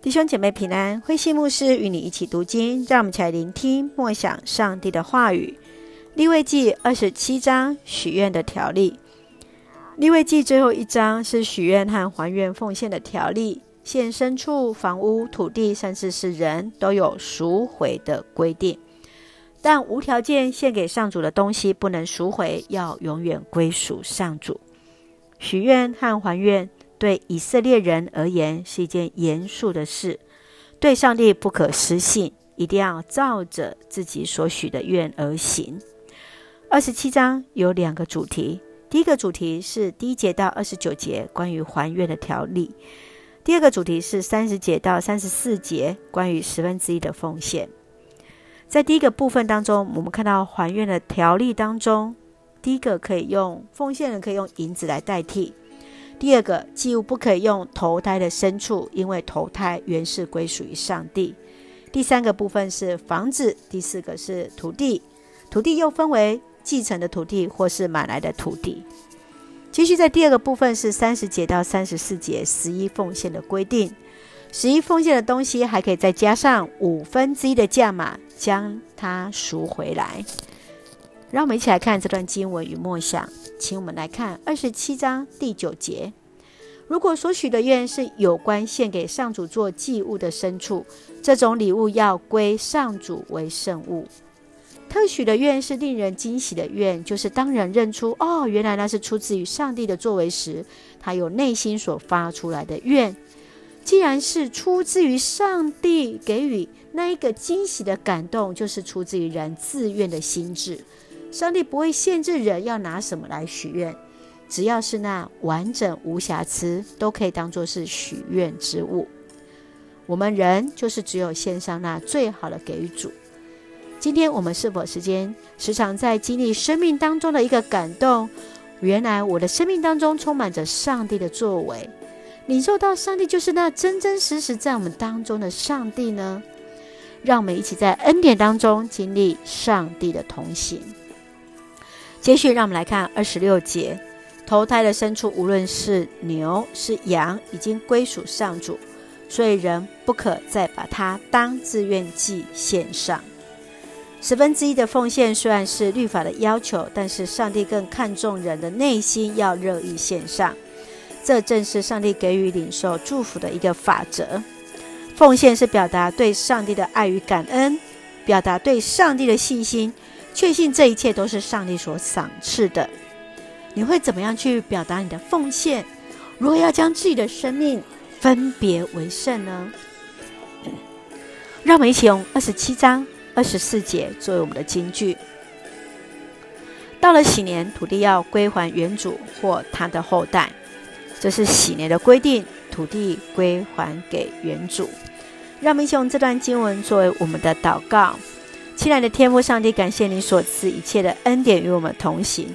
弟兄姐妹平安，灰信牧师与你一起读经，让我们一起来聆听默想上帝的话语。利未记二十七章许愿的条例。利未记最后一章是许愿和还愿奉献的条例，献牲畜、房屋、土地，甚至是人都有赎回的规定。但无条件献给上主的东西不能赎回，要永远归属上主。许愿和还愿。对以色列人而言是一件严肃的事，对上帝不可失信，一定要照着自己所许的愿而行。二十七章有两个主题，第一个主题是第一节到二十九节关于还愿的条例，第二个主题是三十节到三十四节关于十分之一的奉献。在第一个部分当中，我们看到还愿的条例当中，第一个可以用奉献人可以用银子来代替。第二个祭物不可以用投胎的牲畜，因为投胎原是归属于上帝。第三个部分是房子，第四个是土地，土地又分为继承的土地或是买来的土地。继续在第二个部分是三十节到三十四节十一奉献的规定，十一奉献的东西还可以再加上五分之一的价码，将它赎回来。让我们一起来看这段经文与默想。请我们来看二十七章第九节：如果所许的愿是有关献给上主做祭物的牲畜，这种礼物要归上主为圣物。特许的愿是令人惊喜的愿，就是当人认出哦，原来那是出自于上帝的作为时，他有内心所发出来的愿。既然是出自于上帝给予那一个惊喜的感动，就是出自于人自愿的心志。上帝不会限制人要拿什么来许愿，只要是那完整无瑕疵，都可以当做是许愿之物。我们人就是只有献上那最好的给予主。今天我们是否时间时常在经历生命当中的一个感动？原来我的生命当中充满着上帝的作为，领受到上帝就是那真真实实在我们当中的上帝呢？让我们一起在恩典当中经历上帝的同行。接续，让我们来看二十六节：投胎的牲畜，无论是牛是羊，已经归属上主，所以人不可再把它当自愿祭献上。十分之一的奉献虽然是律法的要求，但是上帝更看重人的内心要乐意献上。这正是上帝给予领受祝福的一个法则。奉献是表达对上帝的爱与感恩，表达对上帝的信心。确信这一切都是上帝所赏赐的，你会怎么样去表达你的奉献？如何要将自己的生命分别为圣呢？让我们一起用二十七章二十四节作为我们的金句。到了禧年，土地要归还原主或他的后代，这是禧年的规定，土地归还给原主。让我们一起用这段经文作为我们的祷告。亲爱的天父上帝，感谢你所赐一切的恩典与我们同行。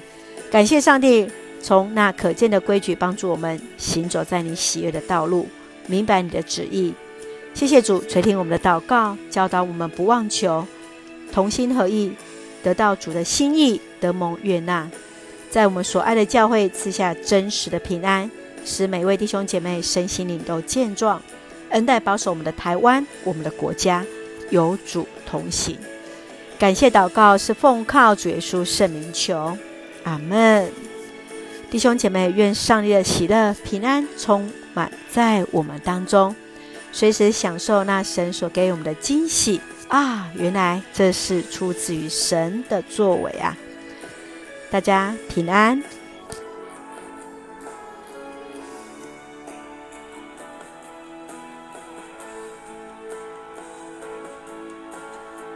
感谢上帝从那可见的规矩帮助我们行走在你喜悦的道路，明白你的旨意。谢谢主垂听我们的祷告，教导我们不忘求，同心合意，得到主的心意，得蒙悦纳，在我们所爱的教会赐下真实的平安，使每位弟兄姐妹身心灵都健壮，恩待保守我们的台湾，我们的国家有主同行。感谢祷告是奉靠主耶稣圣名求，阿门。弟兄姐妹，愿上帝的喜乐平安充满在我们当中，随时享受那神所给我们的惊喜啊！原来这是出自于神的作为啊！大家平安。